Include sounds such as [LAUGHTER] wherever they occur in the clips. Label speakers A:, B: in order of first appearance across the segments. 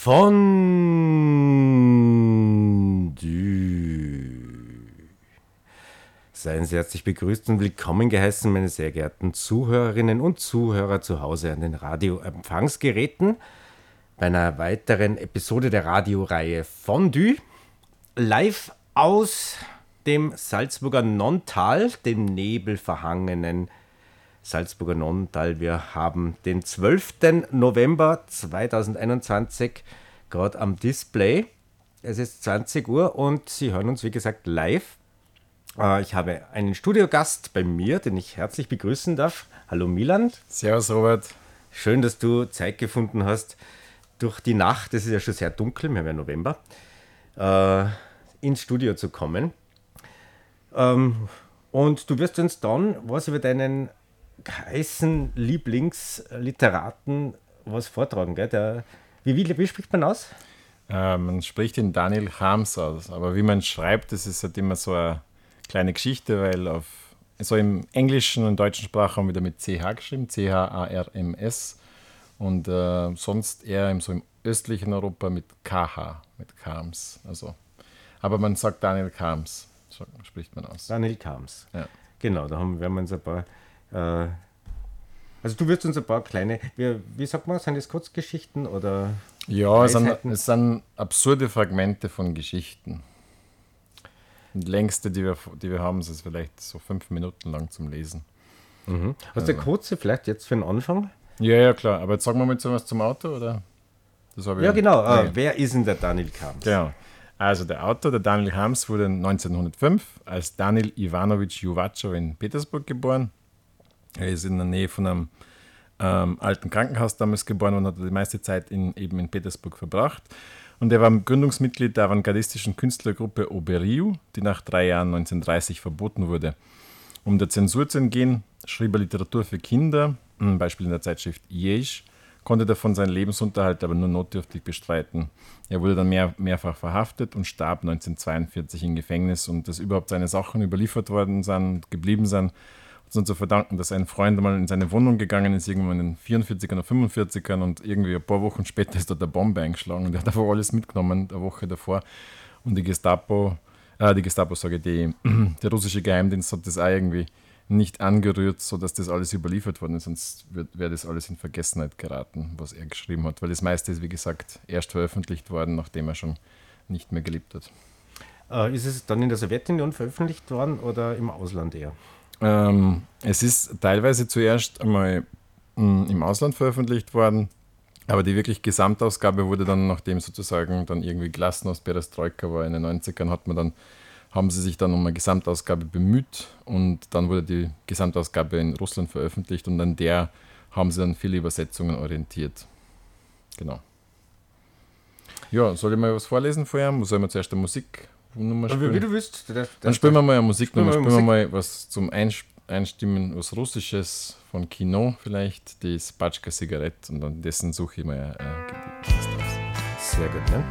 A: Fondue. Seien Sie herzlich begrüßt und willkommen geheißen, meine sehr geehrten Zuhörerinnen und Zuhörer zu Hause an den Radioempfangsgeräten bei einer weiteren Episode der Radioreihe Fondue. Live aus dem Salzburger Nontal, dem nebelverhangenen Salzburger Nonntal. Wir haben den 12. November 2021 gerade am Display. Es ist 20 Uhr und Sie hören uns, wie gesagt, live. Äh, ich habe einen Studiogast bei mir, den ich herzlich begrüßen darf. Hallo Milan.
B: Servus Robert.
A: Schön, dass du Zeit gefunden hast, durch die Nacht, es ist ja schon sehr dunkel, wir haben ja November, äh, ins Studio zu kommen. Ähm, und du wirst uns dann was über deinen heißen Lieblingsliteraten was vortragen. Gell? Der, wie, wie, wie spricht man aus?
B: Äh, man spricht ihn Daniel Harms aus, aber wie man schreibt, das ist halt immer so eine kleine Geschichte, weil auf so im englischen und deutschen Sprachraum wieder mit CH geschrieben, C-H-A-R-M-S und äh, sonst eher im, so im östlichen Europa mit KH, mit Kams. Also, aber man sagt Daniel Kams, so spricht man aus.
A: Daniel Kams. Ja. Genau, da haben wir uns ein paar äh, also du wirst uns ein paar kleine, wie, wie sagt man, sind das Kurzgeschichten oder?
B: Ja, es sind, es sind, absurde Fragmente von Geschichten. Die längste, die wir, die wir haben, ist vielleicht so fünf Minuten lang zum Lesen.
A: Mhm. Hast du eine kurze vielleicht jetzt für den Anfang?
B: Ja, ja, klar. Aber jetzt sagen wir mal was zum Auto, oder?
A: ja, genau. Äh, wer ist denn der Daniel Kams?
B: Genau. Also der Autor, der Daniel Hams, wurde 1905 als Daniel Ivanovich Juvatschow in Petersburg geboren. Er ist in der Nähe von einem ähm, alten Krankenhaus damals geboren und hat die meiste Zeit in, eben in Petersburg verbracht. Und er war Gründungsmitglied der avantgardistischen Künstlergruppe Oberiu, die nach drei Jahren 1930 verboten wurde. Um der Zensur zu entgehen, schrieb er Literatur für Kinder, zum Beispiel in der Zeitschrift Yesh, konnte davon seinen Lebensunterhalt aber nur notdürftig bestreiten. Er wurde dann mehr, mehrfach verhaftet und starb 1942 im Gefängnis und dass überhaupt seine Sachen überliefert worden sind, geblieben sind, uns zu verdanken, dass ein Freund mal in seine Wohnung gegangen ist, irgendwann in den 44ern oder 45ern und irgendwie ein paar Wochen später ist dort eine Bombe eingeschlagen und er hat einfach alles mitgenommen, eine Woche davor. Und die Gestapo, äh, die Gestapo, sage ich, die, [CLEARS THROAT] der russische Geheimdienst hat das auch irgendwie nicht angerührt, sodass das alles überliefert worden ist, sonst wäre das alles in Vergessenheit geraten, was er geschrieben hat, weil das meiste ist, wie gesagt, erst veröffentlicht worden, nachdem er schon nicht mehr gelebt hat.
A: Äh, ist es dann in der Sowjetunion veröffentlicht worden oder im Ausland eher?
B: Ähm, es ist teilweise zuerst einmal mh, hm, im Ausland veröffentlicht worden, aber die wirklich Gesamtausgabe wurde dann, nachdem sozusagen dann irgendwie Glasnost Perestroika war in den 90ern, hat man dann, haben sie sich dann um eine Gesamtausgabe bemüht und dann wurde die Gesamtausgabe in Russland veröffentlicht und an der haben sie dann viele Übersetzungen orientiert. Genau. Ja, soll ich mal was vorlesen vorher? Soll wir zuerst eine Musik
A: Nummer spielen? Wie du willst.
B: Dann spielen wir mal eine Musiknummer. Spielen wir mal was zum Einstimmen, was Russisches von Kino vielleicht, die Spatschka Zigarette und an dessen suche ich mal ein äh,
A: Sehr gut, ne?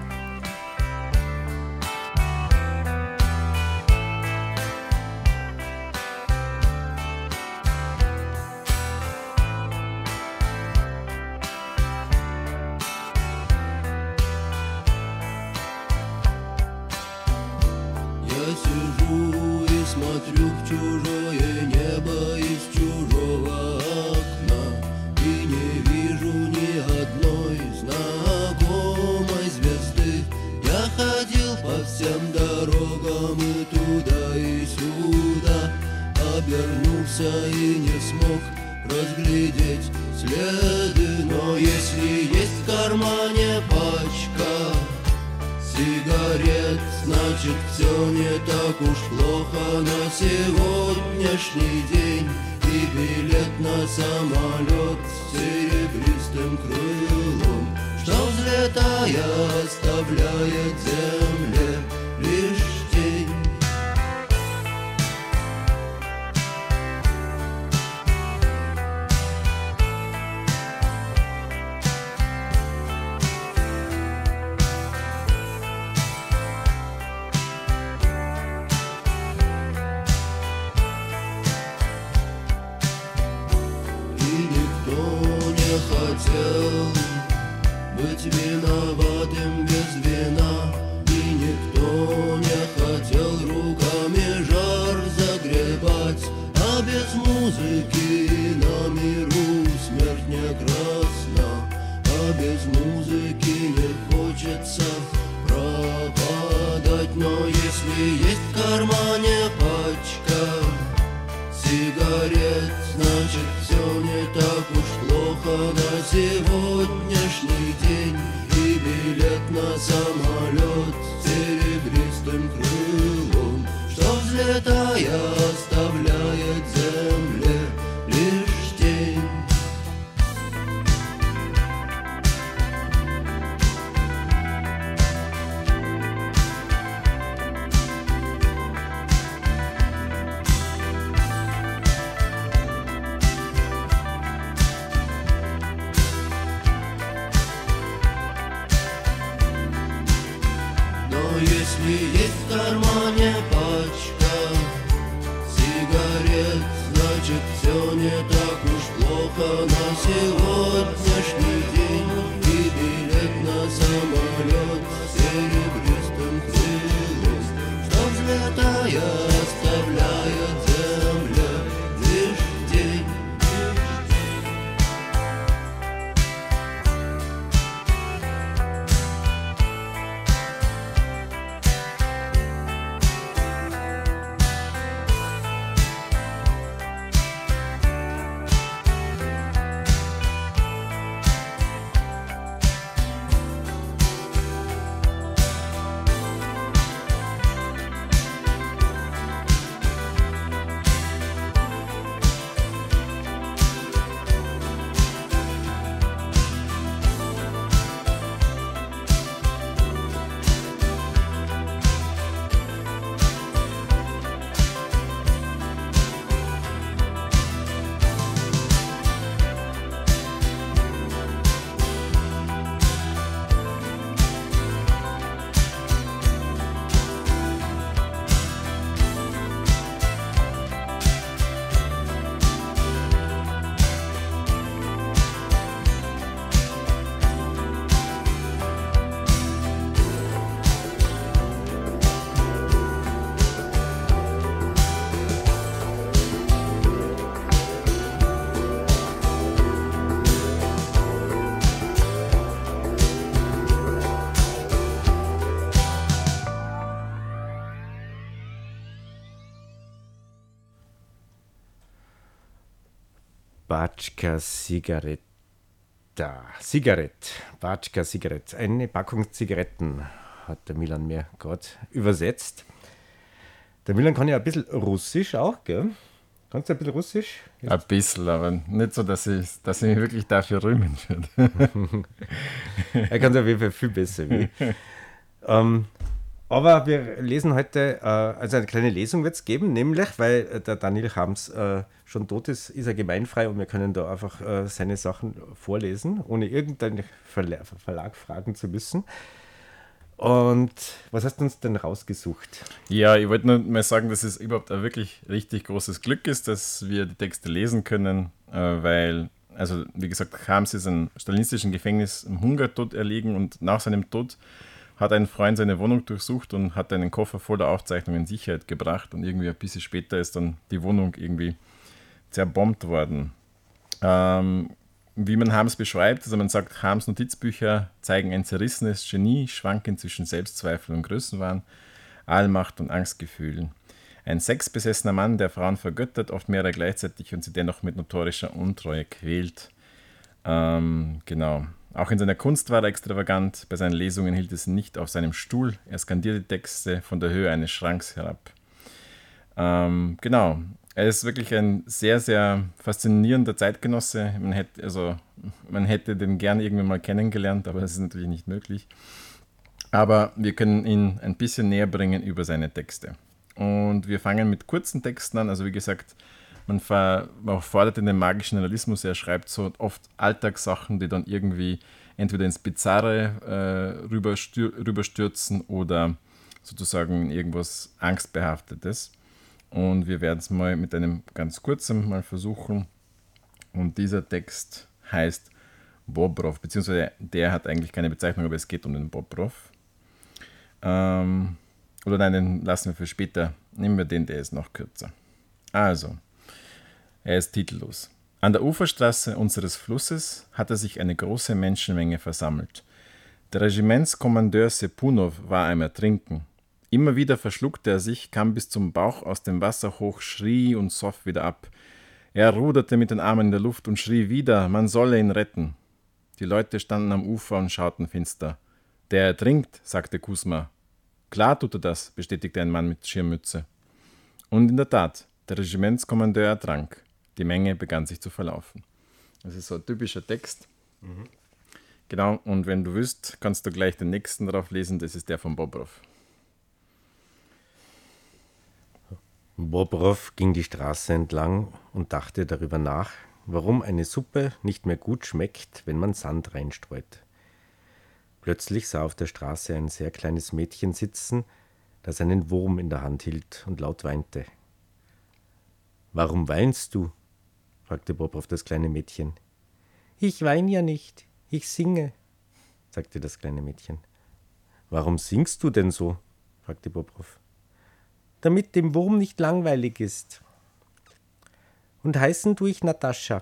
A: Batschka Zigaretta. Zigarett. Batschka Zigarett. Eine Packung Zigaretten hat der Milan mir gerade übersetzt. Der Milan kann ja ein bisschen Russisch auch, gell? Kannst du ein bisschen Russisch?
B: Ein bisschen, aber nicht so, dass ich, dass ich mich wirklich dafür rühmen würde. [LAUGHS]
A: Er kann es auf jeden Fall viel besser wie. ähm, aber wir lesen heute, äh, also eine kleine Lesung wird es geben, nämlich, weil äh, der Daniel Hams äh, schon tot ist, ist er gemeinfrei und wir können da einfach äh, seine Sachen vorlesen, ohne irgendeinen Verla Verlag fragen zu müssen. Und was hast du uns denn rausgesucht?
B: Ja, ich wollte nur mal sagen, dass es überhaupt ein wirklich richtig großes Glück ist, dass wir die Texte lesen können, äh, weil, also wie gesagt, Hams ist in stalinistischen Gefängnis im Hungertod erlegen und nach seinem Tod hat ein Freund seine Wohnung durchsucht und hat einen Koffer voller Aufzeichnungen in Sicherheit gebracht und irgendwie ein bisschen später ist dann die Wohnung irgendwie zerbombt worden. Ähm, wie man Harms beschreibt, also man sagt, Harms Notizbücher zeigen ein zerrissenes Genie, schwanken zwischen Selbstzweifel und Größenwahn, Allmacht und Angstgefühlen. Ein sexbesessener Mann, der Frauen vergöttert, oft mehrere gleichzeitig und sie dennoch mit notorischer Untreue quält. Ähm, genau. Auch in seiner Kunst war er extravagant. Bei seinen Lesungen hielt es nicht auf seinem Stuhl. Er skandierte Texte von der Höhe eines Schranks herab. Ähm, genau. Er ist wirklich ein sehr, sehr faszinierender Zeitgenosse. Man hätte, also, man hätte den gern irgendwann mal kennengelernt, aber das ist natürlich nicht möglich. Aber wir können ihn ein bisschen näher bringen über seine Texte. Und wir fangen mit kurzen Texten an. Also wie gesagt, man, ver, man fordert in den magischen Realismus, er schreibt so oft Alltagssachen, die dann irgendwie entweder ins Bizarre äh, rüberstür, rüberstürzen oder sozusagen irgendwas Angstbehaftetes. Und wir werden es mal mit einem ganz kurzen mal versuchen. Und dieser Text heißt Bobrov, beziehungsweise der hat eigentlich keine Bezeichnung, aber es geht um den Bobrov. Ähm, oder nein, den lassen wir für später. Nehmen wir den, der ist noch kürzer. Also, er ist titellos. An der Uferstraße unseres Flusses hatte sich eine große Menschenmenge versammelt. Der Regimentskommandeur Sepunov war am Ertrinken. Immer wieder verschluckte er sich, kam bis zum Bauch aus dem Wasser hoch, schrie und soff wieder ab. Er ruderte mit den Armen in der Luft und schrie wieder, man solle ihn retten. Die Leute standen am Ufer und schauten finster. Der ertrinkt, sagte Kusma. Klar tut er das, bestätigte ein Mann mit Schirmmütze. Und in der Tat, der Regimentskommandeur ertrank. Die Menge begann sich zu verlaufen. Das ist so ein typischer Text. Mhm. Genau, und wenn du willst, kannst du gleich den nächsten drauf lesen, das ist der von Bobrov.
A: Bobrov ging die Straße entlang und dachte darüber nach, warum eine Suppe nicht mehr gut schmeckt, wenn man Sand reinstreut. Plötzlich sah auf der Straße ein sehr kleines Mädchen sitzen, das einen Wurm in der Hand hielt und laut weinte. Warum weinst du? Fragte Bobrov das kleine Mädchen. Ich weine ja nicht, ich singe, sagte das kleine Mädchen. Warum singst du denn so? fragte Bobrov. Damit dem Wurm nicht langweilig ist. Und heißen tu ich Natascha.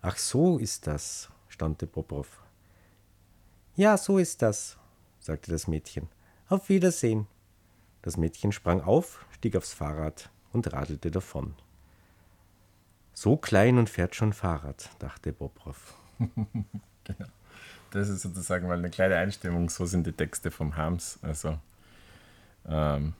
A: Ach so ist das, staunte Bobrov. Ja, so ist das, sagte das Mädchen. Auf Wiedersehen. Das Mädchen sprang auf, stieg aufs Fahrrad und radelte davon. So klein und fährt schon Fahrrad, dachte Bobrov. [LAUGHS]
B: genau. Das ist sozusagen mal eine kleine Einstimmung. So sind die Texte vom Harms. Also ähm,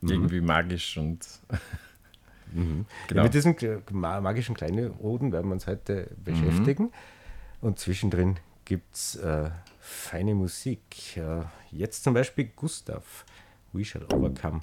B: mhm. irgendwie magisch und. [LAUGHS]
A: mhm. genau. ja, mit diesen magischen kleinen Oden werden wir uns heute beschäftigen. Mhm. Und zwischendrin gibt es äh, feine Musik. Äh, jetzt zum Beispiel Gustav. We shall overcome.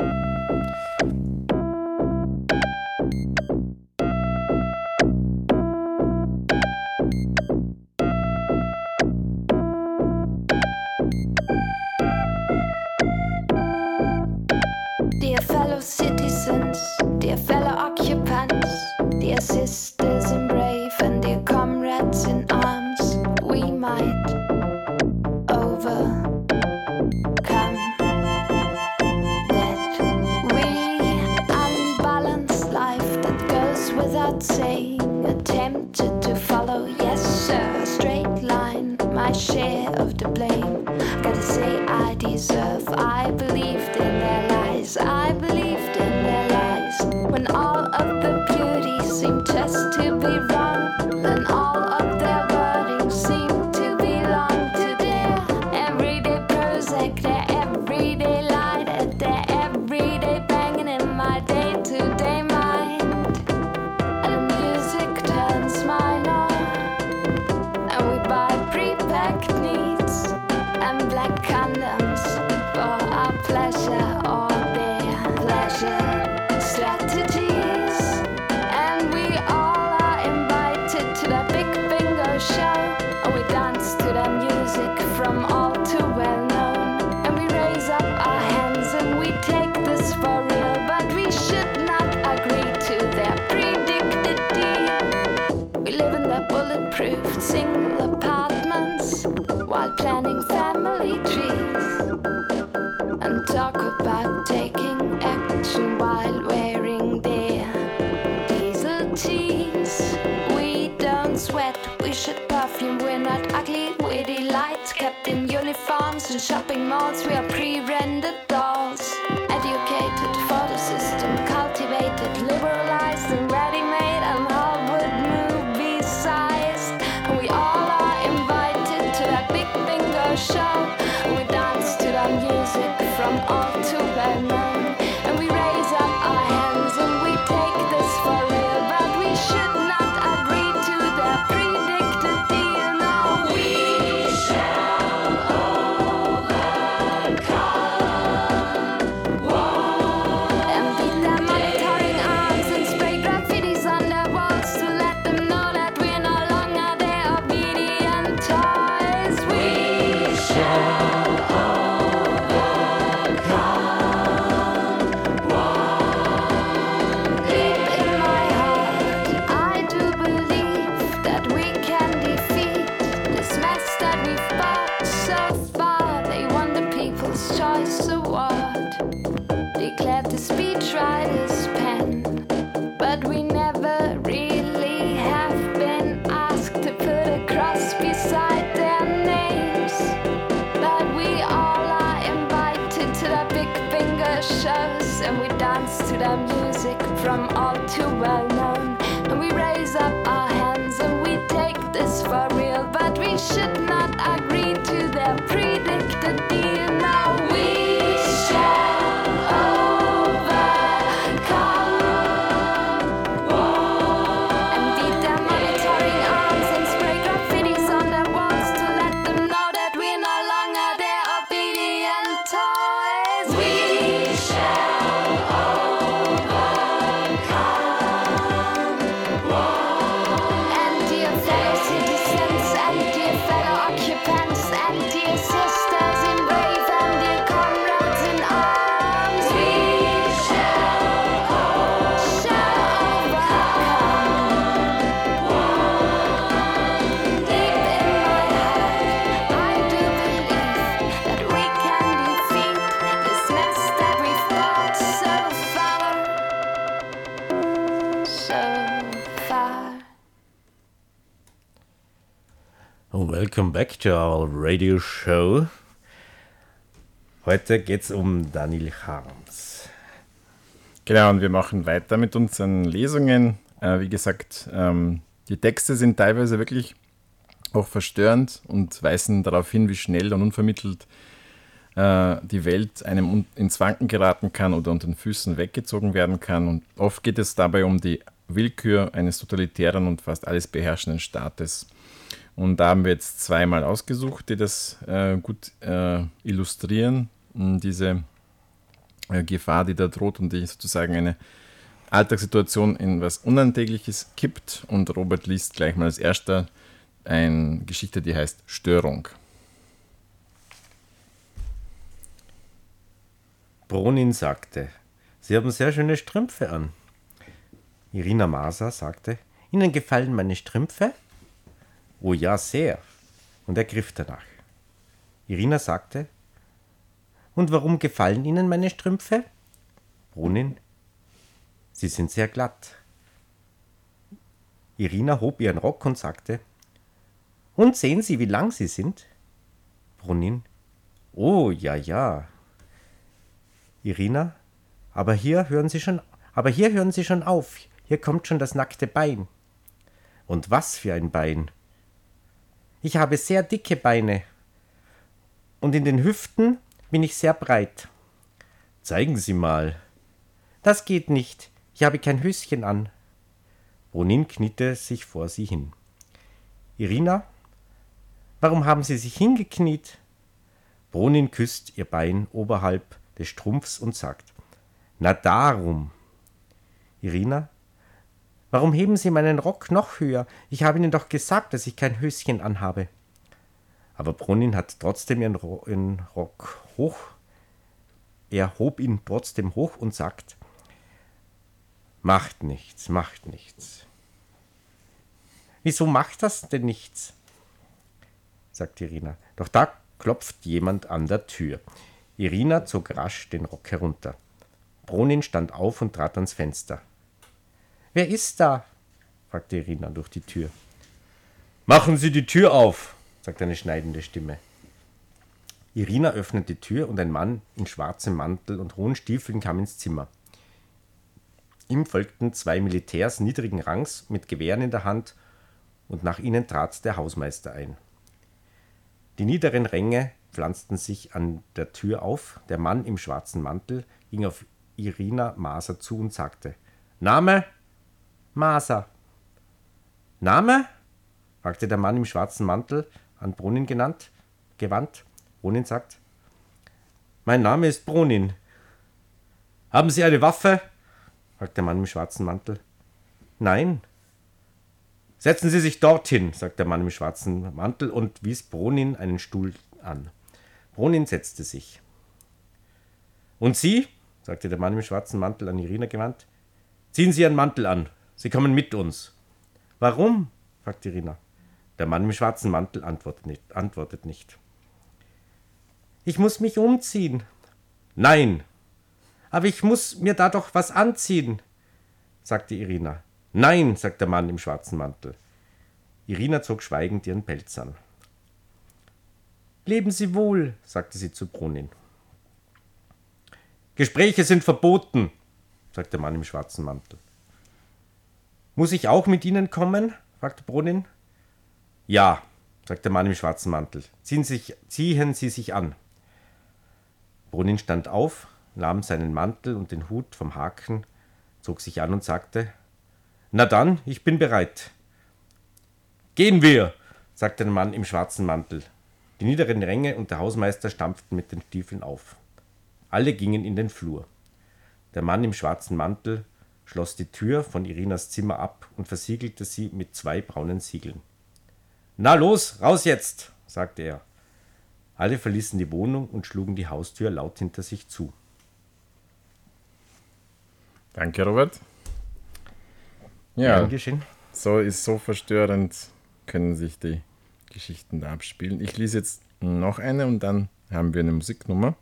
C: to be too well known. And we raise up our hands and we take this for real. But we should
A: Welcome back to our radio show. Heute geht es um Daniel Harms.
B: Genau, und wir machen weiter mit unseren Lesungen. Äh, wie gesagt, ähm, die Texte sind teilweise wirklich auch verstörend und weisen darauf hin, wie schnell und unvermittelt äh, die Welt einem ins Wanken geraten kann oder unter den Füßen weggezogen werden kann. Und oft geht es dabei um die Willkür eines totalitären und fast alles beherrschenden Staates. Und da haben wir jetzt zweimal ausgesucht, die das äh, gut äh, illustrieren, diese äh, Gefahr, die da droht und die sozusagen eine Alltagssituation in was Unantägliches kippt. Und Robert liest gleich mal als erster eine Geschichte, die heißt Störung.
A: Bronin sagte, Sie haben sehr schöne Strümpfe an. Irina Maser sagte, Ihnen gefallen meine Strümpfe? Oh ja, sehr. Und er griff danach. Irina sagte, Und warum gefallen Ihnen meine Strümpfe? Bronin, Sie sind sehr glatt. Irina hob ihren Rock und sagte, Und sehen Sie, wie lang Sie sind? Bronin, Oh ja, ja. Irina, aber hier hören Sie schon, aber hier hören Sie schon auf. Hier kommt schon das nackte Bein. Und was für ein Bein? Ich habe sehr dicke Beine. Und in den Hüften bin ich sehr breit. Zeigen Sie mal. Das geht nicht. Ich habe kein Höschen an. Bonin kniete sich vor sie hin. Irina, warum haben Sie sich hingekniet? Bonin küsst ihr Bein oberhalb des Strumpfs und sagt, na darum. Irina, warum heben Sie meinen Rock noch höher? Ich habe Ihnen doch gesagt, dass ich kein Höschen anhabe. Aber Brunin hat trotzdem ihren, Ro ihren Rock hoch. Er hob ihn trotzdem hoch und sagt, macht nichts, macht nichts. Wieso macht das denn nichts? sagt Irina. Doch da klopft jemand an der Tür. Irina zog rasch den Rock herunter. Bronin stand auf und trat ans Fenster. Wer ist da? fragte Irina durch die Tür. Machen Sie die Tür auf, sagte eine schneidende Stimme. Irina öffnete die Tür und ein Mann in schwarzem Mantel und hohen Stiefeln kam ins Zimmer. Ihm folgten zwei Militärs niedrigen Rangs mit Gewehren in der Hand und nach ihnen trat der Hausmeister ein. Die niederen Ränge pflanzten sich an der Tür auf. Der Mann im schwarzen Mantel ging auf Irina Maser zu und sagte: Name? Maser. Name? fragte der Mann im schwarzen Mantel, an Brunin genannt, gewandt. Brunin sagt: Mein Name ist Brunin. Haben Sie eine Waffe? fragt der Mann im schwarzen Mantel. Nein. Setzen Sie sich dorthin, sagt der Mann im schwarzen Mantel und wies Brunin einen Stuhl an. Brunin setzte sich. Und Sie, sagte der Mann im schwarzen Mantel an Irina gewandt, ziehen Sie Ihren Mantel an. Sie kommen mit uns. Warum? fragte Irina. Der Mann im schwarzen Mantel antwortet nicht. Antwortet nicht. Ich muss mich umziehen. Nein. Aber ich muss mir da doch was anziehen, sagte Irina. Nein, sagt der Mann im schwarzen Mantel. Irina zog schweigend ihren Pelz an. Leben Sie wohl, sagte sie zu Brunin. Gespräche sind verboten, sagt der Mann im schwarzen Mantel. Muss ich auch mit Ihnen kommen? fragte Brunin. Ja, sagte der Mann im schwarzen Mantel. Ziehen, sich, ziehen Sie sich an. Brunin stand auf, nahm seinen Mantel und den Hut vom Haken, zog sich an und sagte: Na dann, ich bin bereit. Gehen wir, sagte der Mann im schwarzen Mantel. Die niederen Ränge und der Hausmeister stampften mit den Stiefeln auf. Alle gingen in den Flur. Der Mann im schwarzen Mantel schloss die Tür von Irinas Zimmer ab und versiegelte sie mit zwei braunen Siegeln. Na los, raus jetzt, sagte er. Alle verließen die Wohnung und schlugen die Haustür laut hinter sich zu.
B: Danke, Robert. Ja,
A: geschehen.
B: so ist so verstörend, können sich die Geschichten da abspielen. Ich lese jetzt noch eine und dann haben wir eine Musiknummer.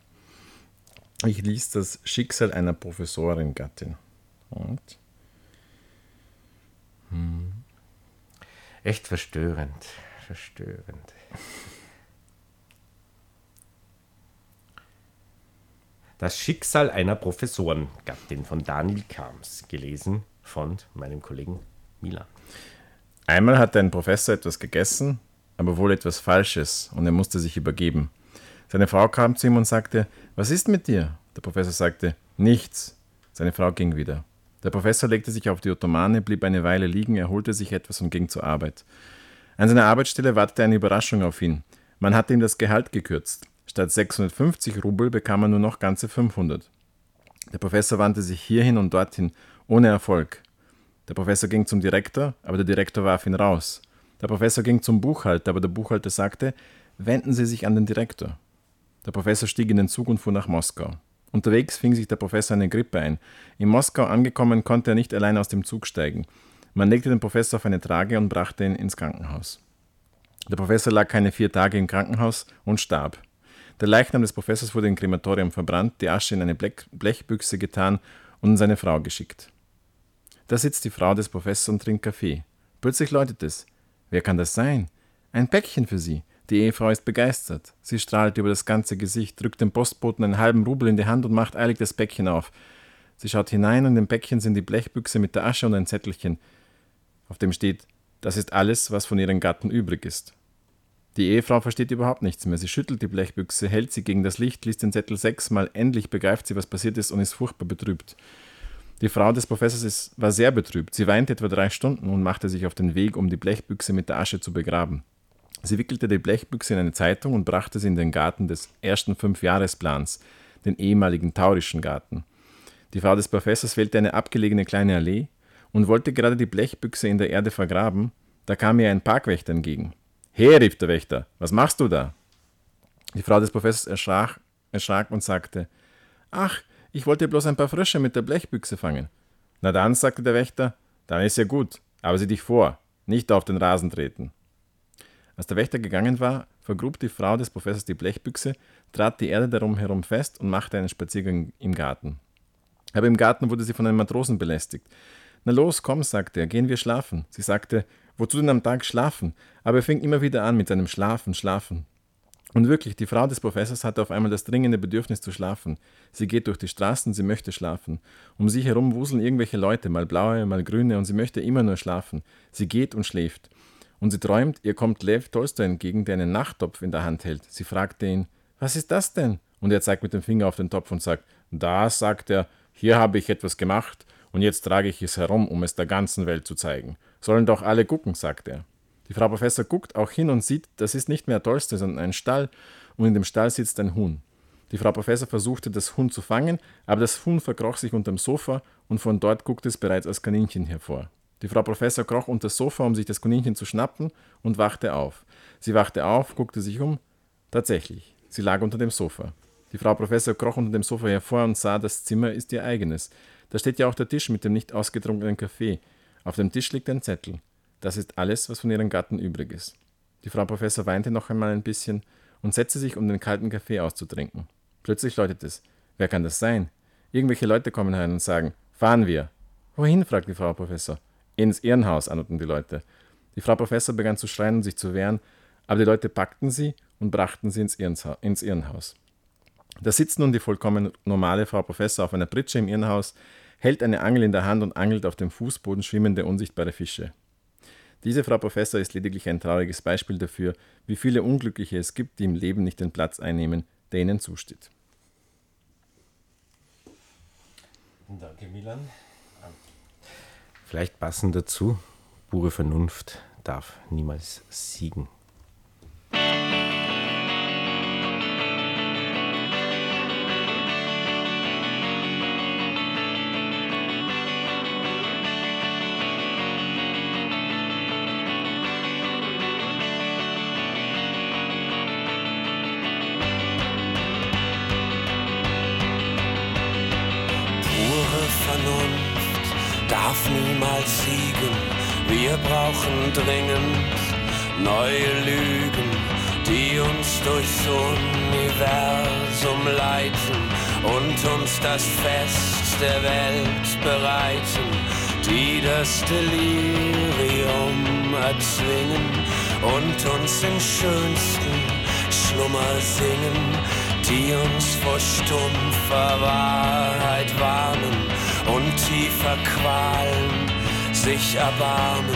B: Ich lese das Schicksal einer Professorin-Gattin. Und
A: Echt verstörend. Verstörend. Das Schicksal einer Professorengattin von Daniel Kams, gelesen von meinem Kollegen Milan.
B: Einmal hatte ein Professor etwas gegessen, aber wohl etwas Falsches und er musste sich übergeben. Seine Frau kam zu ihm und sagte, was ist mit dir? Der Professor sagte, nichts. Seine Frau ging wieder. Der Professor legte sich auf die Ottomane, blieb eine Weile liegen, erholte sich etwas und ging zur Arbeit. An seiner Arbeitsstelle wartete eine Überraschung auf ihn. Man hatte ihm das Gehalt gekürzt. Statt 650 Rubel bekam er nur noch ganze 500. Der Professor wandte sich hierhin und dorthin, ohne Erfolg. Der Professor ging zum Direktor, aber der Direktor warf ihn raus. Der Professor ging zum Buchhalter, aber der Buchhalter sagte, wenden Sie sich an den Direktor. Der Professor stieg in den Zug und fuhr nach Moskau. Unterwegs fing sich der Professor eine Grippe ein. In Moskau angekommen konnte er nicht allein aus dem Zug steigen. Man legte den Professor auf eine Trage und brachte ihn ins Krankenhaus. Der Professor lag keine vier Tage im Krankenhaus und starb. Der Leichnam des Professors wurde im Krematorium verbrannt, die Asche in eine Blech Blechbüchse getan und an seine Frau geschickt. Da sitzt die Frau des Professors und trinkt Kaffee. Plötzlich läutet es. Wer kann das sein? Ein Päckchen für sie. Die Ehefrau ist begeistert. Sie strahlt über das ganze Gesicht, drückt dem Postboten einen halben Rubel in die Hand und macht eilig das Päckchen auf. Sie schaut hinein und im Päckchen sind die Blechbüchse mit der Asche und ein Zettelchen, auf dem steht, das ist alles, was von ihrem Gatten übrig ist. Die Ehefrau versteht überhaupt nichts mehr. Sie schüttelt die Blechbüchse, hält sie gegen das Licht, liest den Zettel sechsmal, endlich begreift sie, was passiert ist und ist furchtbar betrübt. Die Frau des Professors ist, war sehr betrübt. Sie weinte etwa drei Stunden und machte sich auf den Weg, um die Blechbüchse mit der Asche zu begraben. Sie wickelte die Blechbüchse in eine Zeitung und brachte sie in den Garten des ersten Fünfjahresplans, den ehemaligen taurischen Garten. Die Frau des Professors wählte eine abgelegene kleine Allee und wollte gerade die Blechbüchse in der Erde vergraben, da kam ihr ein Parkwächter entgegen. He, rief der Wächter, was machst du da? Die Frau des Professors erschrak, erschrak und sagte, Ach, ich wollte bloß ein paar Frösche mit der Blechbüchse fangen. Na dann, sagte der Wächter, dann ist ja gut, aber sieh dich vor, nicht auf den Rasen treten. Als der Wächter gegangen war, vergrub die Frau des Professors die Blechbüchse, trat die Erde darum herum fest und machte einen Spaziergang im Garten. Aber im Garten wurde sie von einem Matrosen belästigt. Na los, komm, sagte er, gehen wir schlafen. Sie sagte, wozu denn am Tag schlafen? Aber er fing immer wieder an mit seinem Schlafen, Schlafen. Und wirklich, die Frau des Professors hatte auf einmal das dringende Bedürfnis zu schlafen. Sie geht durch die Straßen, sie möchte schlafen. Um sie herum wuseln irgendwelche Leute, mal blaue, mal grüne, und sie möchte immer nur schlafen. Sie geht und schläft. Und sie träumt, ihr kommt Lev Tolstoi entgegen, der einen Nachttopf in der Hand hält. Sie fragte ihn, was ist das denn? Und er zeigt mit dem Finger auf den Topf und sagt, da, sagt er, hier habe ich etwas gemacht und jetzt trage ich es herum, um es der ganzen Welt zu zeigen. Sollen doch alle gucken, sagt er. Die Frau Professor guckt auch hin und sieht, das ist nicht mehr Tolstoi, sondern ein Stall und in dem Stall sitzt ein Huhn. Die Frau Professor versuchte, das Huhn zu fangen, aber das Huhn verkroch sich unterm Sofa und von dort guckte es bereits als Kaninchen hervor. Die Frau Professor kroch unter das Sofa, um sich das Kaninchen zu schnappen und wachte auf. Sie wachte auf, guckte sich um. Tatsächlich, sie lag unter dem Sofa. Die Frau Professor kroch unter dem Sofa hervor und sah, das Zimmer ist ihr eigenes. Da steht ja auch der Tisch mit dem nicht ausgetrunkenen Kaffee. Auf dem Tisch liegt ein Zettel. Das ist alles, was von ihrem Gatten übrig ist. Die Frau Professor weinte noch einmal ein bisschen und setzte sich, um den kalten Kaffee auszutrinken. Plötzlich läutet es. Wer kann das sein? Irgendwelche Leute kommen herein und sagen, fahren wir. Wohin? fragt die Frau Professor. Ins Irrenhaus, antworten die Leute. Die Frau Professor begann zu schreien und sich zu wehren, aber die Leute packten sie und brachten sie ins, Irrenha Irrenhaus. Da sitzt nun die vollkommen normale Frau Professor auf einer Pritsche im Irrenhaus, hält eine Angel in der Hand und angelt auf dem Fußboden schwimmende unsichtbare Fische. Diese Frau Professor ist lediglich ein trauriges Beispiel dafür, wie viele Unglückliche es gibt, die im Leben nicht den Platz einnehmen, der ihnen zusteht.
A: Danke, Milan. Vielleicht passend dazu, pure Vernunft darf niemals siegen.
D: Vernunft darf niemals siegen. Wir brauchen dringend neue Lügen, die uns durchs Universum leiten und uns das Fest der Welt bereiten, die das Delirium erzwingen und uns in schönsten Schlummer singen, die uns vor stumpfer Wahrheit warnen und tiefer Qualen sich erbarmen,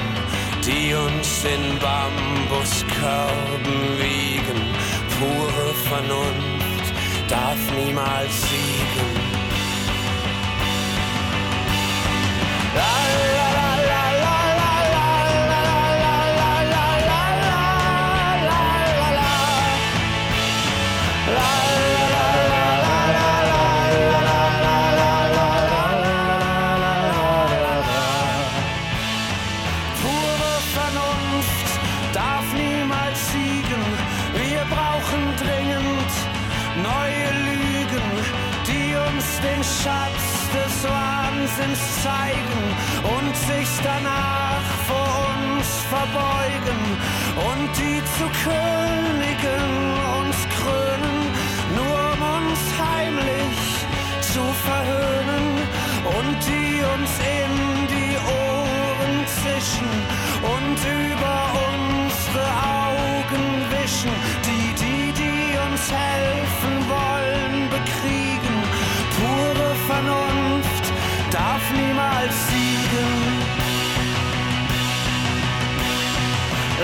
D: die uns in Bambuskörben wiegen. Pure Vernunft darf niemals siegen. La, la, darf niemals siegen.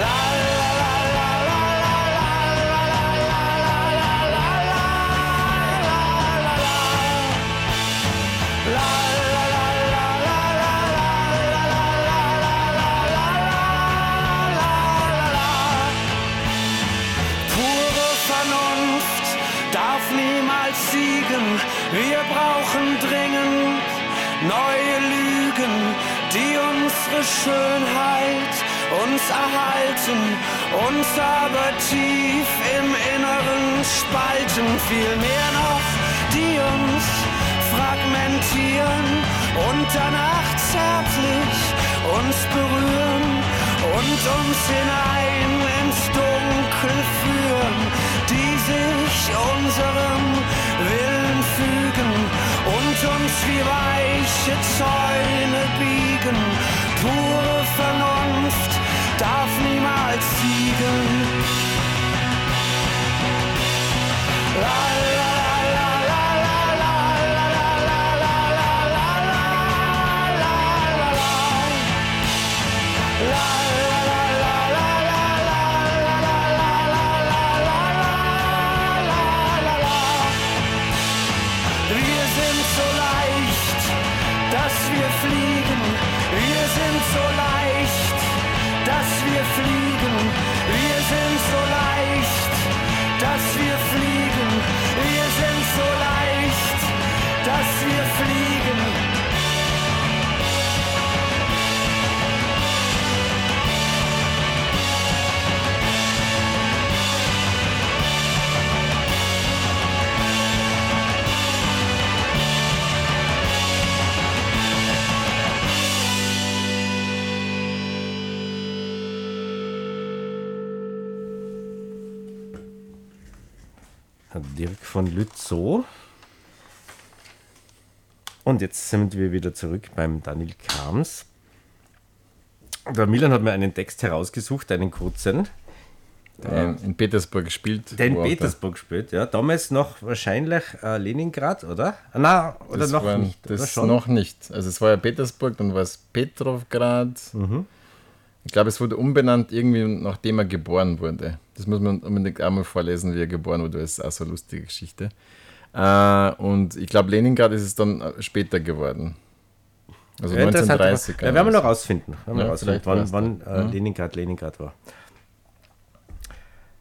D: La, unsere Schönheit uns erhalten, uns aber tief im Inneren spalten. Vielmehr noch, die uns fragmentieren und danach zärtlich uns berühren und uns hinein ins Dunkel führen, die sich unserem Willen fügen und uns wie weiche Zäune biegen. Pure Vernunft darf niemals siegen. La, la,
A: Dirk von Lützow. Und jetzt sind wir wieder zurück beim Daniel Krams. Der Milan hat mir einen Text herausgesucht, einen kurzen.
B: der in Petersburg gespielt.
A: Der in Petersburg spielt, ja. Damals noch wahrscheinlich äh, Leningrad, oder? Ah, Nein, oder
B: Das
A: noch
B: war,
A: nicht.
B: Das noch nicht. Also es war ja Petersburg, dann war es Petrograd.
A: Mhm.
B: Ich glaube, es wurde umbenannt irgendwie nachdem er geboren wurde. Das muss man unbedingt einmal vorlesen, wie er geboren wurde. Das ist auch so eine lustige Geschichte. Äh, und ich glaube, Leningrad ist es dann äh, später geworden. Also
A: Ja, interessant,
B: 1930.
A: aber- Ja, werden wir noch rausfinden. Wir
B: Ja,
A: rausfinden, wann, wann äh, Leningrad Leningrad war.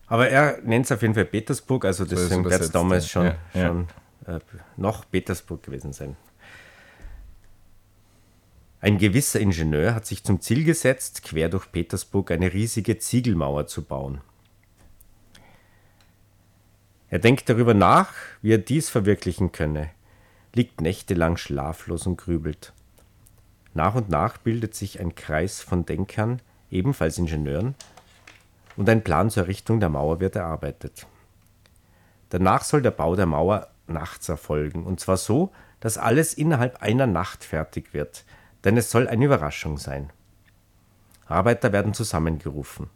A: Aber er nennt es auf jeden Fall Petersburg, also deswegen wird es damals
B: ja.
A: schon,
B: Ja, ja.
A: schon äh, noch Petersburg gewesen sein. Ein gewisser Ingenieur hat sich zum Ziel gesetzt, quer durch Petersburg eine riesige Ziegelmauer zu bauen. Er denkt darüber nach, wie er dies verwirklichen könne, liegt nächtelang schlaflos und grübelt. Nach und nach bildet sich ein Kreis von Denkern, ebenfalls Ingenieuren, und ein Plan zur Errichtung der Mauer wird erarbeitet. Danach soll der Bau der Mauer nachts erfolgen, und zwar so, dass alles innerhalb einer Nacht fertig wird, denn es soll eine Überraschung sein. Arbeiter werden zusammengerufen.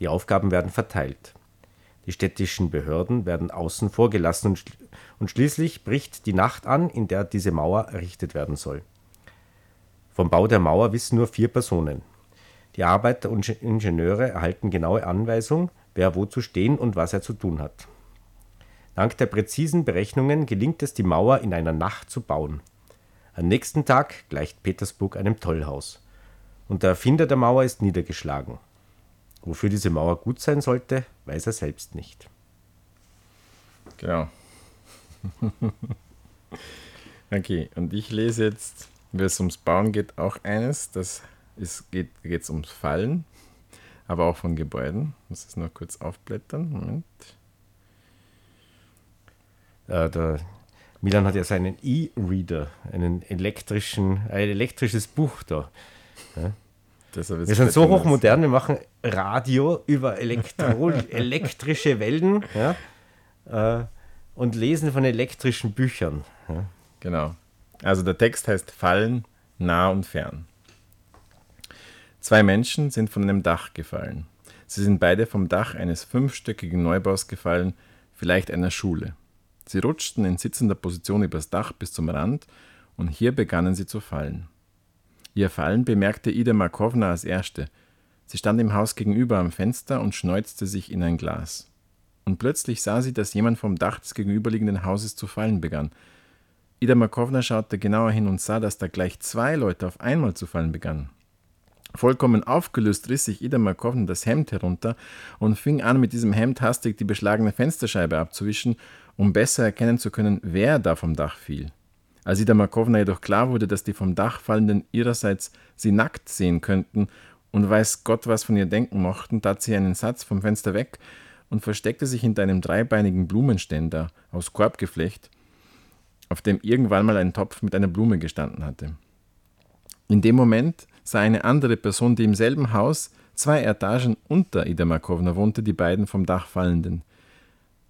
A: Die Aufgaben werden verteilt. Die städtischen Behörden werden außen vor gelassen und, schl und schließlich bricht die Nacht an, in der diese Mauer errichtet werden soll. Vom Bau der Mauer wissen nur vier Personen. Die Arbeiter und Inge- Ingenieure erhalten genaue Anweisung, wer wo zu stehen und was er zu tun hat. Dank der präzisen Berechnungen gelingt es, die Mauer in einer Nacht zu bauen. Am nächsten Tag gleicht Petersburg einem Tollhaus. Und der Erfinder der Mauer ist niedergeschlagen. Wofür diese Mauer gut sein sollte, weiß er selbst nicht.
B: Genau. [LAUGHS] okay, und ich lese jetzt, wenn es ums Bauen geht, auch eines. Das ist, geht es ums Fallen, aber auch von Gebäuden. Muss es noch kurz aufblättern. Moment.
A: Äh, der Milan hat ja seinen E-Reader, einen elektrischen, ein elektrisches Buch da.
B: Ich
A: Wir sind so hochmodern, wir machen Radio über Elektro [LAUGHS] elektrische Wellen ja, äh, und lesen von elektrischen Büchern. Ja.
B: Genau. Also der Text heißt Fallen, nah und fern. Zwei Menschen sind von einem Dach gefallen. Sie sind beide vom Dach eines fünfstöckigen Neubaus gefallen, vielleicht einer Schule. Sie rutschten in sitzender Position übers Dach bis zum Rand und hier begannen sie zu fallen. Ihr Fallen bemerkte Ida Markowna als Erste. Sie stand im Haus gegenüber am Fenster und schneuzte sich in ein Glas. Und plötzlich sah sie, dass jemand vom Dach des gegenüberliegenden Hauses zu fallen begann. Ida Markowna schaute genauer hin und sah, dass da gleich zwei Leute auf einmal zu fallen begannen. Vollkommen aufgelöst riss sich Ida Markowna das Hemd herunter und fing an, mit diesem Hemd hastig die beschlagene Fensterscheibe abzuwischen, um besser erkennen zu können, wer da vom Dach fiel. Als Ida Markowna jedoch klar wurde, dass die vom Dach fallenden ihrerseits sie nackt sehen könnten und weiß Gott was von ihr denken mochten, tat sie einen Satz vom Fenster weg und versteckte sich hinter einem dreibeinigen Blumenständer aus Korbgeflecht, auf dem irgendwann mal ein Topf mit einer Blume gestanden hatte. In dem Moment sah eine andere Person, die im selben Haus zwei Etagen unter Ida Markowna wohnte, die beiden vom Dach fallenden.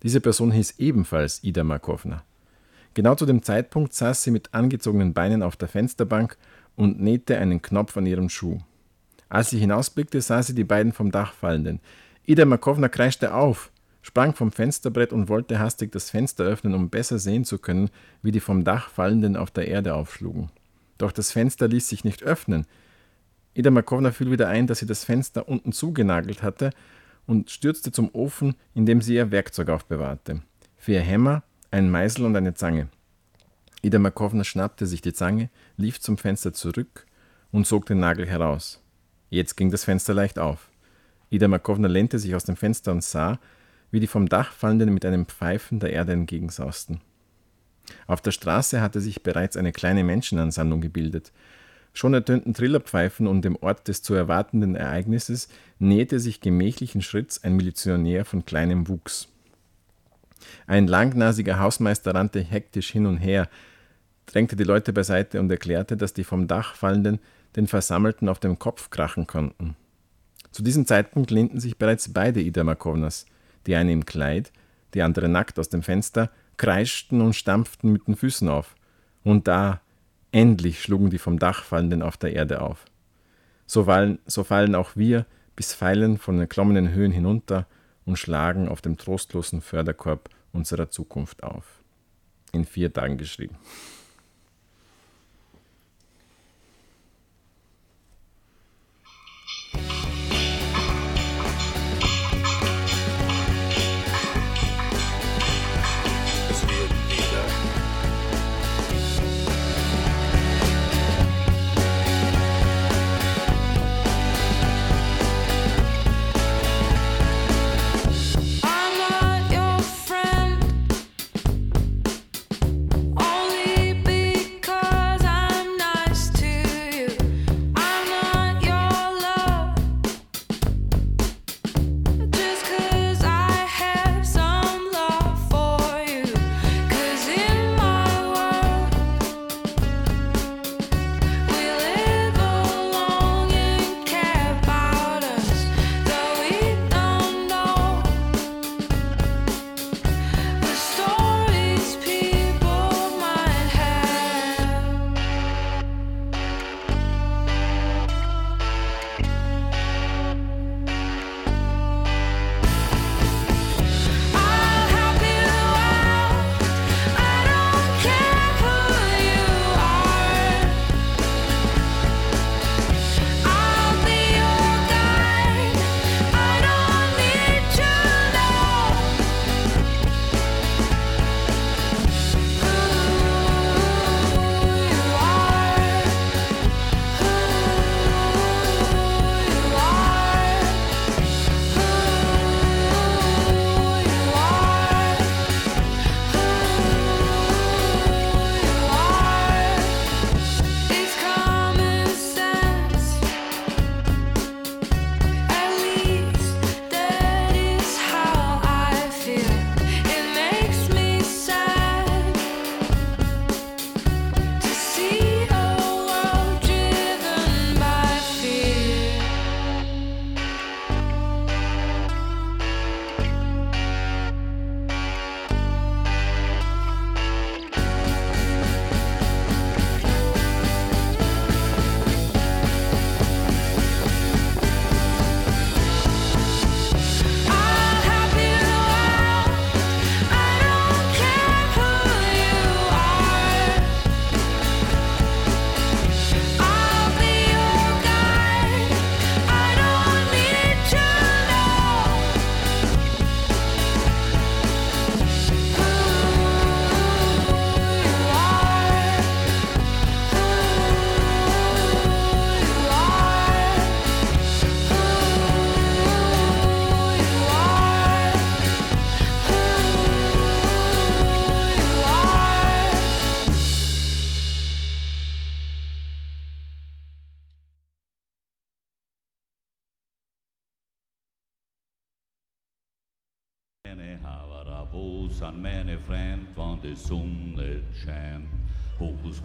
B: Diese Person hieß ebenfalls Ida Markowna. Genau zu dem Zeitpunkt saß sie mit angezogenen Beinen auf der Fensterbank und nähte einen Knopf an ihrem Schuh. Als sie hinausblickte, sah sie die beiden vom Dach fallenden. Ida Markowna kreischte auf, sprang vom Fensterbrett und wollte hastig das Fenster öffnen, um besser sehen zu können, wie die vom Dach fallenden auf der Erde aufschlugen. Doch das Fenster ließ sich nicht öffnen. Ida Markowna fiel wieder ein, dass sie das Fenster unten zugenagelt hatte und stürzte zum Ofen, in dem sie ihr Werkzeug aufbewahrte. Vier Hämmer, ein Meißel und eine Zange. Ida Markowna schnappte sich die Zange, lief zum Fenster zurück und zog den Nagel heraus. Jetzt ging das Fenster leicht auf. Ida Markowna lehnte sich aus dem Fenster und sah, wie die vom Dach fallenden mit einem Pfeifen der Erde entgegensausten. Auf der Straße hatte sich bereits eine kleine Menschenansammlung gebildet. Schon ertönten Trillerpfeifen und dem Ort des zu erwartenden Ereignisses näherte sich gemächlichen Schritts ein Milizionär von kleinem Wuchs. Ein langnasiger Hausmeister rannte hektisch hin und her, drängte die Leute beiseite und erklärte, dass die vom Dach fallenden den Versammelten auf dem Kopf krachen konnten. Zu diesem Zeitpunkt lehnten sich bereits beide Ida Markownas, die eine im Kleid, die andere nackt aus dem Fenster, kreischten und stampften mit den Füßen auf. Und da, endlich schlugen die vom Dach fallenden auf der Erde auf. So fallen, so fallen auch wir bis Pfeilen von erklommenen Höhen hinunter
C: und schlagen auf dem trostlosen Förderkorb unserer Zukunft auf. In vier Tagen geschrieben.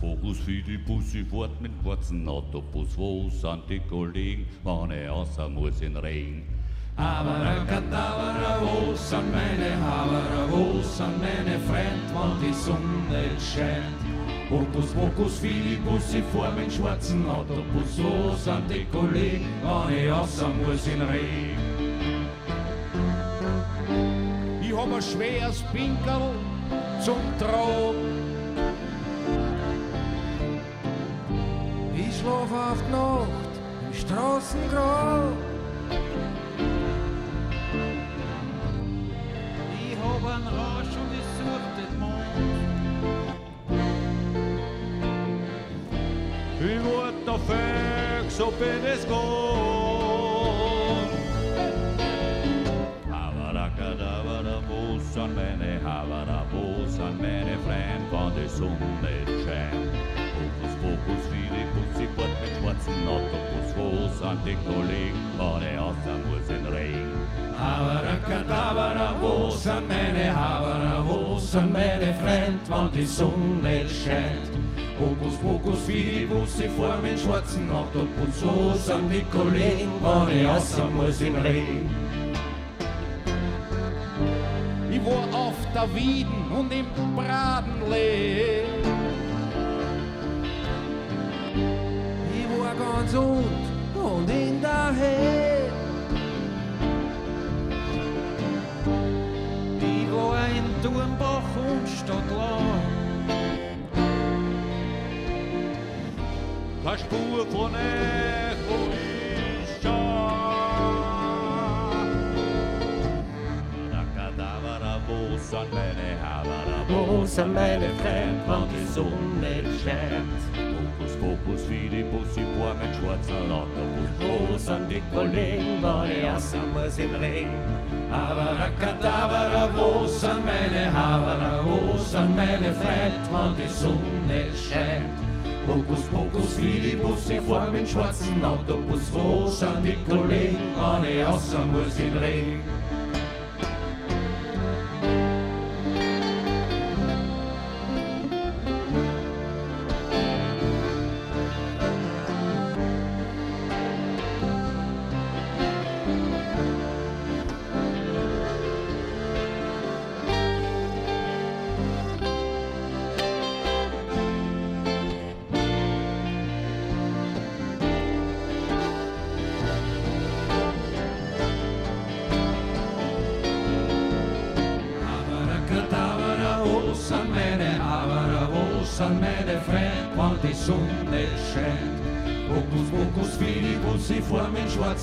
E: Pokus für die Bussi fort mit schwarzen Autobus, wo sind die Kollegen, wann ich außer muss in Regen?
F: Abracadabra, wo sind meine Havara, wo sind meine Freund, wann die Sonne scheint? Hokus Pokus, viele Busse vor mit schwarzen Autobus, wo sind die Kollegen, wann ich außer muss in Regen? Ich hab ein schweres Pinkel zum Tragen. Ich schlaf auf die Nacht im Straßengrab. Ich hab einen Rausch und ich such den Mond.
E: Ich wart auf Fix, ob ich das geht. Abracadabra, wo sind meine Havara, wo sind meine Freund, wann die Sonne scheint? Viele Bussi fort schwarzen Autobus, wo sind die Kollegen, außer muss in Regen?
F: Abracadabra, wo sind meine Havara, wo sind meine Freund, wann die Sonne scheint? Hokus Pokus, viele Busse vor mit schwarzen Autobus, wo sind die Kollegen, außer muss in Regen? Ich war auf der Wieden und im Bradenlee. Ganz und und in der Höhe.
G: du am Bach und steht lang.
F: Keine Spur von Echo ist schon. Abracadabra, wo sind meine Havara, wo sind meine Freunde, wenn die Sonne scheint? Fokus, wie die Bussi vor mit schwarzen Lauterbus. Wo sind die Kollegen, ich außer muss im Regen? Abracadabra, wo sind meine Havara, wo sind meine Freunde, wenn die Sonne scheint? Hokus Pokus, wie die Busse vor mit schwarzen Autobus. Wo sind die Kollegen, Regen?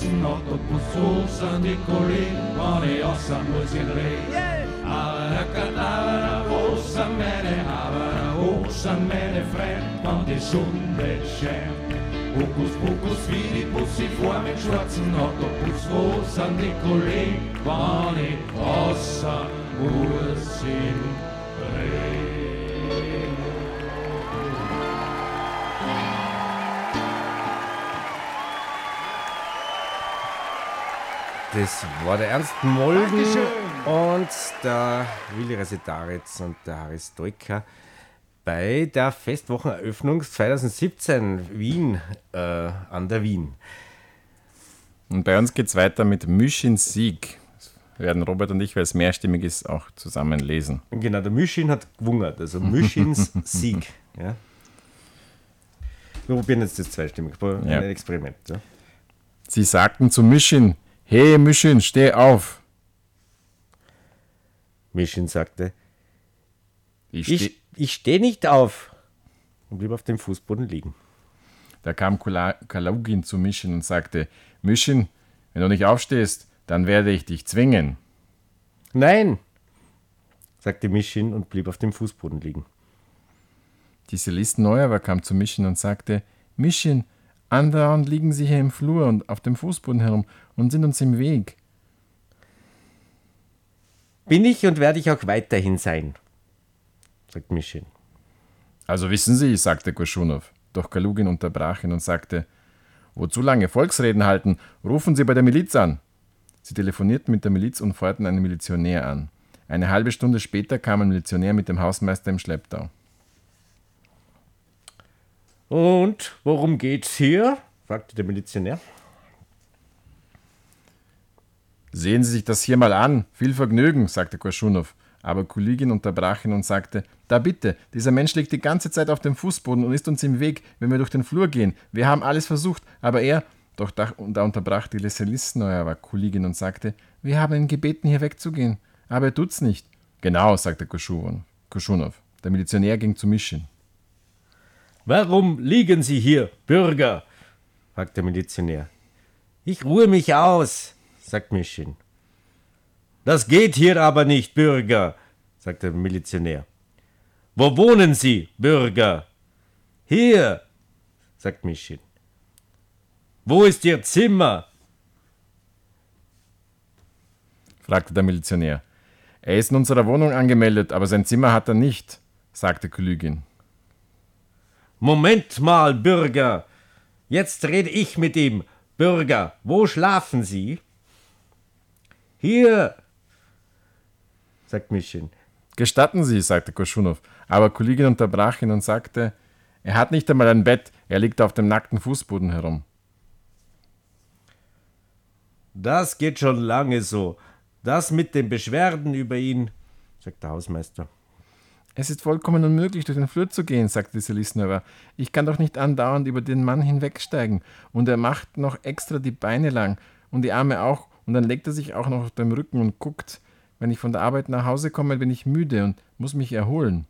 F: Mit schwarzen Autobus. Wo sind die Kollegen, wenn ich außer muss in Regen? Abracadabra, wo sind meine Havara, wo sind meine Freunde, wenn die Sonne scheint? Hokus Pokus, wie die
A: Das war der Ernst Molden und der Willi Resetaritz und der Haris Stoiker bei der Festwocheneröffnung 2017 Wien äh, an der Wien.
B: Und bei uns geht es weiter mit Mischins Sieg. Das werden Robert und ich, weil es mehrstimmig ist, auch zusammen lesen.
A: Genau, der Mischin hat gewungert, also Mischins [LAUGHS] Sieg. Ja. Wir probieren jetzt das zweistimmig, ein
B: Ja.
A: Experiment. Ja.
B: Sie sagten zu Mischin, hey Mischin, steh auf.
A: Mischin sagte,
B: Ich steh,
A: ich, ich stehe nicht auf und blieb auf dem Fußboden liegen.
B: Da kam Kula- Kalugin zu Mischin und sagte, Mischin, wenn du nicht aufstehst, dann werde ich dich zwingen.
A: Nein, sagte Mischin und blieb auf dem Fußboden liegen.
B: Die Celeste Neuer kam zu Mischin und sagte, Mischin, andauernd liegen sie hier im Flur und auf dem Fußboden herum und sind uns im Weg.
A: Bin ich und werde ich auch weiterhin sein, sagt Mischin.
B: Also wissen Sie, sagte Koschunow. Doch Kalugin unterbrach ihn und sagte, wozu lange Volksreden halten, rufen Sie bei der Miliz an. Sie telefonierten mit der Miliz und feuerten einen Milizionär an. Eine halbe Stunde später kam ein Milizionär mit dem Hausmeister im Schlepptau.
A: Und worum geht's hier? fragte der Milizionär.
B: Sehen Sie sich das hier mal an. Viel Vergnügen, sagte Korschunov. Aber Kuligin unterbrach ihn und sagte, da bitte, dieser Mensch liegt die ganze Zeit auf dem Fußboden und ist uns im Weg, wenn wir durch den Flur gehen. Wir haben alles versucht, aber er... Doch da unterbrach die Lesselisneuer Kuligin und sagte, wir haben ihn gebeten, hier wegzugehen. Aber er tut's nicht. Genau, sagte Koschunow. Der Milizionär ging zu Mischin.
A: Warum liegen Sie hier, Bürger? fragt der Milizionär. Ich ruhe mich aus, sagt Mischin. Das geht hier aber nicht, Bürger, sagt der Milizionär. Wo wohnen Sie, Bürger? Hier, sagt Mischin. Wo ist Ihr Zimmer?
B: fragte der Milizionär. Er ist in unserer Wohnung angemeldet, aber sein Zimmer hat er nicht, sagte Kulygin.
A: Moment mal, Bürger. Jetzt rede ich mit ihm. Bürger, wo schlafen Sie? Hier, sagt Mischin.
B: Gestatten Sie, sagte Koschunow, aber Kulygin unterbrach ihn und sagte, er hat nicht einmal ein Bett, er liegt auf dem nackten Fußboden herum.
A: Das geht schon lange so. Das mit den Beschwerden über ihn, sagt der Hausmeister.
B: Es ist vollkommen unmöglich, durch den Flur zu gehen, sagte Selisnova. Ich kann doch nicht andauernd über den Mann hinwegsteigen. Und er macht noch extra die Beine lang und die Arme auch. Und dann legt er sich auch noch auf dem Rücken und guckt. Wenn ich von der Arbeit nach Hause komme, bin ich müde und muss mich erholen.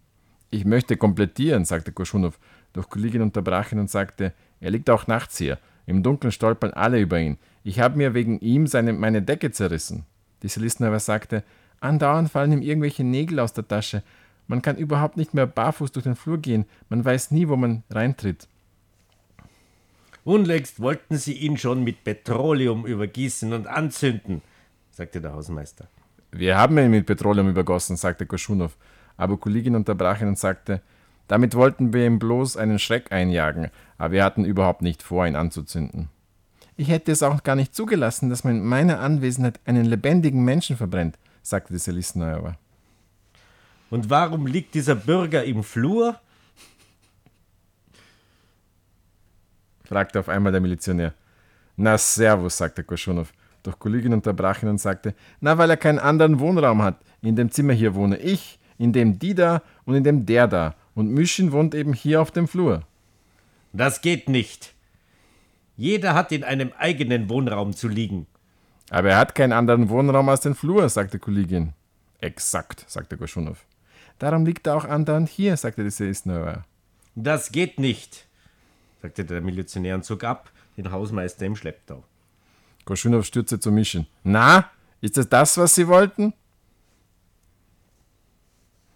B: Ich möchte komplettieren, sagte Koschunow, doch Kollegin unterbrach ihn und sagte, er liegt auch nachts hier. Im Dunkeln stolpern alle über ihn. Ich habe mir wegen ihm seine, meine Decke zerrissen. Die aber sagte, andauernd fallen ihm irgendwelche Nägel aus der Tasche. Man kann überhaupt nicht mehr barfuß durch den Flur gehen. Man weiß nie, wo man reintritt.
A: Unlängst wollten sie ihn schon mit Petroleum übergießen und anzünden, sagte der Hausmeister.
B: Wir haben ihn mit Petroleum übergossen, sagte Koschunow. Aber Kollegin unterbrach ihn und sagte, damit wollten wir ihm bloß einen Schreck einjagen, aber wir hatten überhaupt nicht vor, ihn anzuzünden. Ich hätte es auch gar nicht zugelassen, dass man in meiner Anwesenheit einen lebendigen Menschen verbrennt, sagte die Selisneuer.
A: Und warum liegt dieser Bürger im Flur?
B: fragte auf einmal der Milizionär. Na, servus, sagte Koschunow. Doch Kollegin unterbrach ihn und sagte, na, weil er keinen anderen Wohnraum hat. In dem Zimmer hier wohne ich, in dem die da und in dem der da. Und Mischin wohnt eben hier auf dem Flur.
A: Das geht nicht. Jeder hat in einem eigenen Wohnraum zu liegen.
B: Aber er hat keinen anderen Wohnraum als den Flur, sagte Kollegin. Exakt, sagte Koschunow. Darum liegt er auch andauernd hier, sagte die Seisnauer.
A: Das geht nicht, sagte der Milizionär und zog ab, den Hausmeister im Schlepptau.
B: Koschunow stürzte zu Mischin. Na, ist das das, was Sie wollten?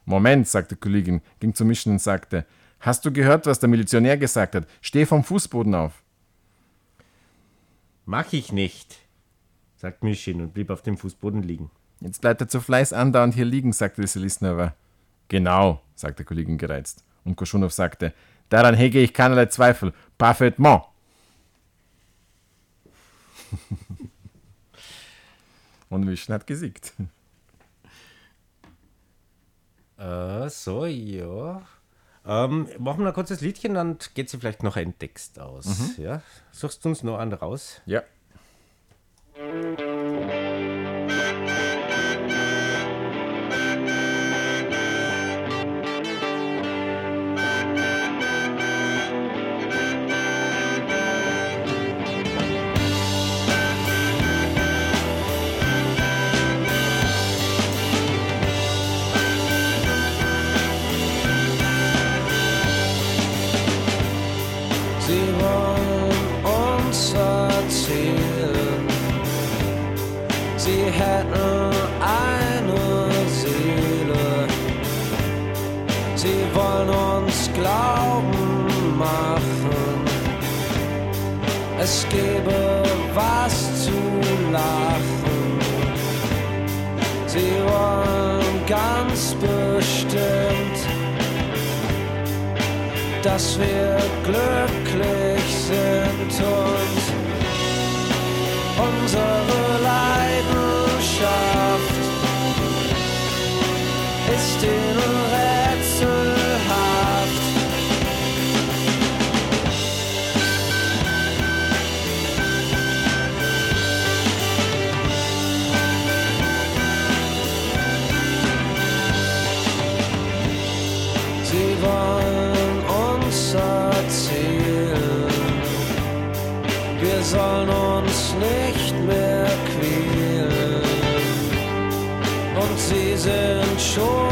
B: Moment, sagte Kollegin, ging zu Mischin und sagte, hast du gehört, was der Milizionär gesagt hat? Steh vom Fußboden auf.
A: Mach ich nicht, sagte Mischin und blieb auf dem Fußboden liegen.
B: Jetzt bleibt er zu Fleiß andauernd hier liegen, sagte die Selisnova. Genau, sagte Kollegin gereizt. Und Koschunow sagte, daran hege ich keinerlei Zweifel. Parfaitement. [LAUGHS] Und Mischin hat gesiegt.
A: Äh, so, ja. Ähm, machen wir ein kurzes Liedchen, dann geht sie vielleicht noch ein Text aus. Ja? Suchst du uns noch einen raus?
B: Ja.
D: Es gäbe was zu lachen. Sie wollen ganz bestimmt dass wir glücklich sind und sind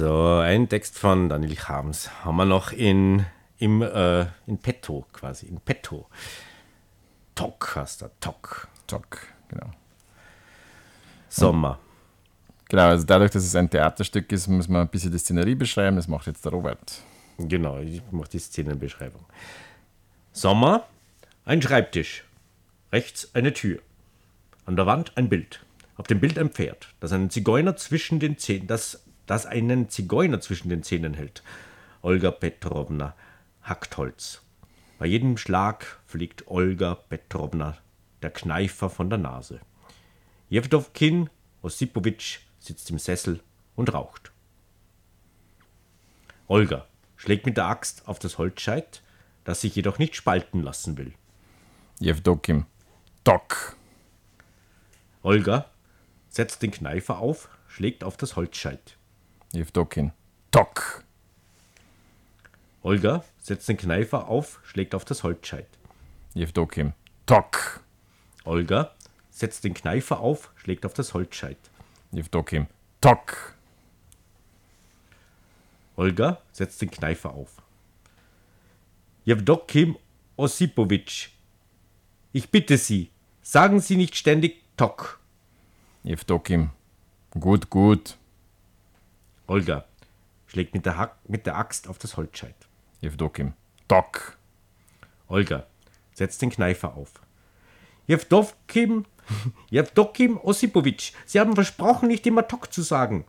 A: So, ein Text von Daniel Harms haben wir noch in, im, äh, in petto quasi, in petto. Tok heißt er, Tok.
B: Talk, genau.
A: Sommer.
B: Genau, also dadurch, dass es ein Theaterstück ist, muss man ein bisschen die Szenerie beschreiben. Das macht jetzt der Robert.
A: Genau, ich mache die Szenenbeschreibung. Sommer, ein Schreibtisch. Rechts eine Tür. An der Wand ein Bild. Auf dem Bild ein Pferd, das einen Zigeuner zwischen den Zähnen, das, das einen Zigeuner zwischen den Zähnen hält. Olga Petrovna hackt Holz. Bei jedem Schlag fliegt Olga Petrovna der Kneifer von der Nase. Jewdowkin Ossipowitsch sitzt im Sessel und raucht. Olga schlägt mit der Axt auf das Holzscheit, das sich jedoch nicht spalten lassen will.
B: Jevdokim. Tok.
A: Olga setzt den Kneifer auf, schlägt auf das Holzscheit.
B: Jevdokin. Tok.
A: Olga setzt den Kneifer auf, schlägt auf das Holzscheit.
B: Jevdokim. Tok.
A: Olga setzt den Kneifer auf, schlägt auf das Holzscheit.
B: Jevdokim. Tok.
A: Olga setzt den Kneifer auf. Jewdokim Ossipowitsch, ich bitte Sie, sagen Sie nicht ständig Tok.
B: Jevdokim. Gut, gut.
A: Olga schlägt mit der, Hack, mit der Axt auf das Holzscheit.
B: Jevdokim. Tok.
A: Olga setzt den Kneifer auf. Jewdokim, Jewdokim Ossipowitsch, Sie haben versprochen, nicht immer Tok zu sagen.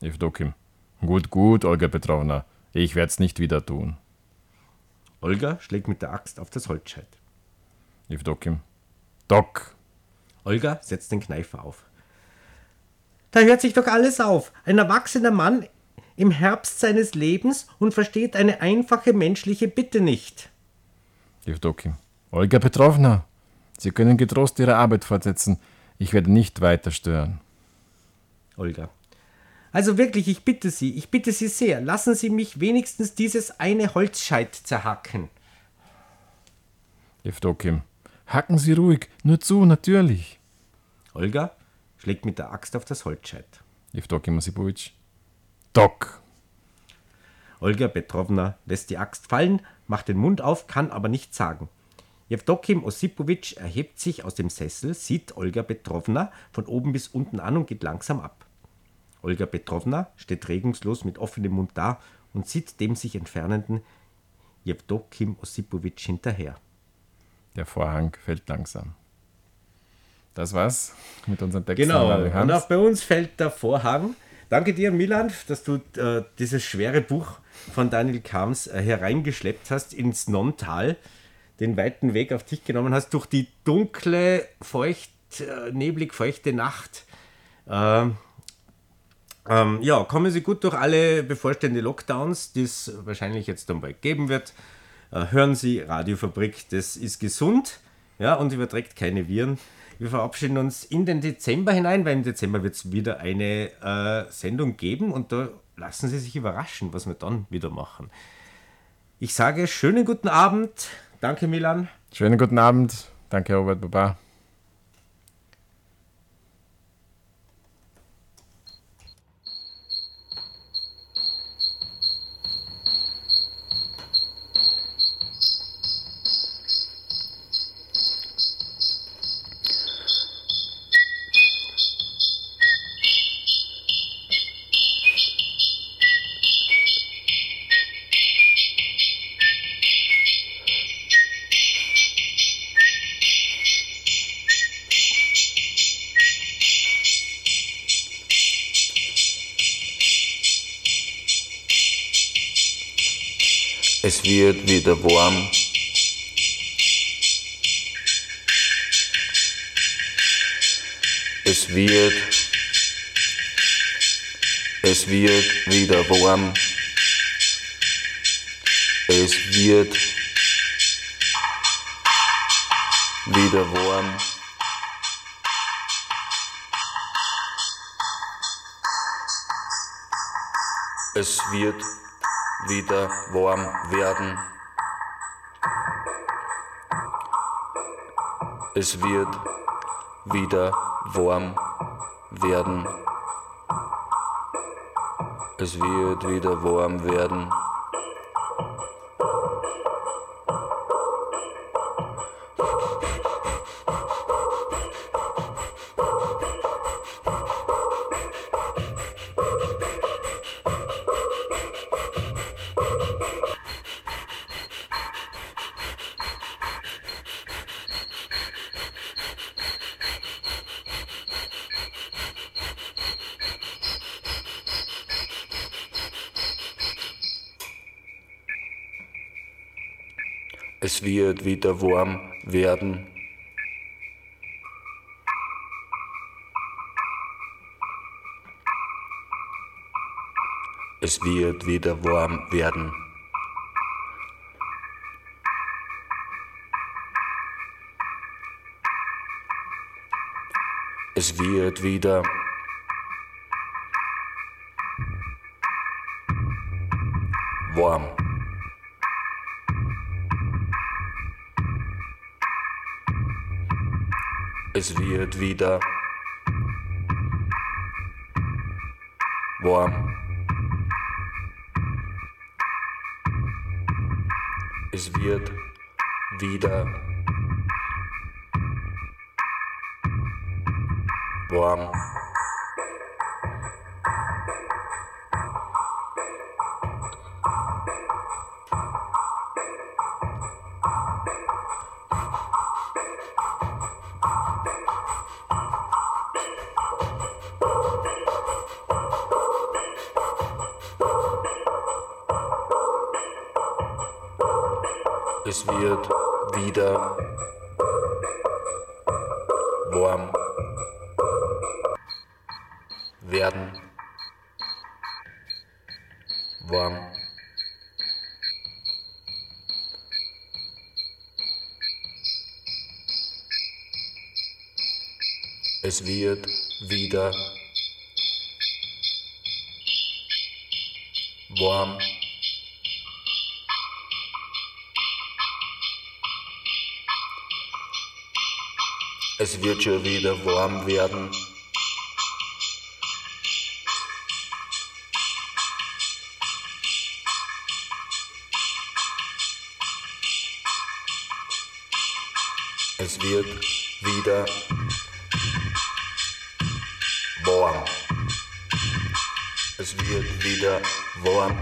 B: Jevdokim. Gut, gut, Olga Petrovna. Ich werde es nicht wieder tun.
A: Olga schlägt mit der Axt auf das Holzscheit.
B: Jevdokim. Tok.
A: Olga setzt den Kneifer auf. Da hört sich doch alles auf. Ein erwachsener Mann im Herbst seines Lebens und versteht eine einfache menschliche Bitte nicht.
B: Jevdokim. Olga Petrovna. Sie können getrost Ihre Arbeit fortsetzen. Ich werde nicht weiter stören.
A: Olga. Also wirklich, ich bitte Sie, ich bitte Sie sehr, lassen Sie mich wenigstens dieses eine Holzscheit zerhacken.
B: Jevdokim. Hacken Sie ruhig. Nur zu, natürlich.
A: Olga schlägt mit der Axt auf das Holzscheit.
B: Jevdokim Osipowitsch. Tok.
A: Olga Petrovna lässt die Axt fallen, macht den Mund auf, kann aber nichts sagen. Jewdokim Ossipowitsch erhebt sich aus dem Sessel, sieht Olga Petrovna von oben bis unten an und geht langsam ab. Olga Petrovna steht regungslos mit offenem Mund da und sieht dem sich entfernenden Jewdokim Ossipowitsch hinterher.
B: Der Vorhang fällt langsam. Das war's mit unserem Text. von
A: Genau, und auch bei uns fällt der Vorhang. Danke dir, Milan, dass du äh, dieses schwere Buch von Daniel Kams äh, hereingeschleppt hast ins Nonntal, den weiten Weg auf dich genommen hast, durch die dunkle, feucht, äh, neblig feuchte Nacht. Ähm, ähm, ja, kommen Sie gut durch alle bevorstehende Lockdowns, die es wahrscheinlich jetzt dann bald geben wird. Äh, hören Sie Radiofabrik, das ist gesund ja, und überträgt keine Viren. Wir verabschieden uns in den Dezember hinein, weil im Dezember wird es wieder eine äh, Sendung geben und da lassen Sie sich überraschen, was wir dann wieder machen. Ich sage schönen guten Abend. Danke, Milan.
B: Schönen guten Abend. Danke, Robert Baba.
H: Wird wieder warm. Es wird, es wird wieder warm. Es wird wieder warm. Es wird wieder warm werden. Es wird wieder warm werden. Es wird wieder warm werden. Es wird wieder warm werden. Es wird wieder warm werden. Es wird wieder Es wird wieder warm. Es wird wieder warm. Warm. Es wird wieder warm. Es wird schon wieder warm werden. Wird wieder warm. Es wird wieder warm.